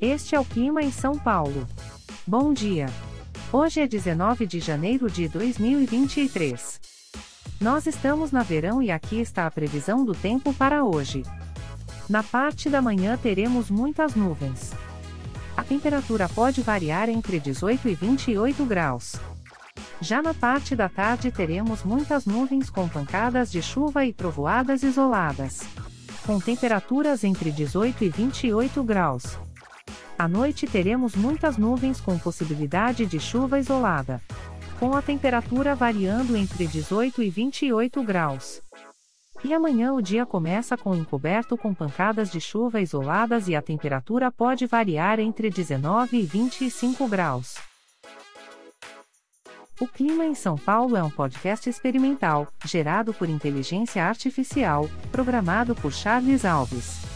Este é o clima em São Paulo. Bom dia. Hoje é 19 de janeiro de 2023. Nós estamos na verão e aqui está a previsão do tempo para hoje. Na parte da manhã teremos muitas nuvens. A temperatura pode variar entre 18 e 28 graus. Já na parte da tarde teremos muitas nuvens com pancadas de chuva e trovoadas isoladas. Com temperaturas entre 18 e 28 graus. À noite teremos muitas nuvens com possibilidade de chuva isolada. Com a temperatura variando entre 18 e 28 graus. E amanhã o dia começa com encoberto com pancadas de chuva isoladas e a temperatura pode variar entre 19 e 25 graus. O Clima em São Paulo é um podcast experimental, gerado por inteligência artificial, programado por Charles Alves.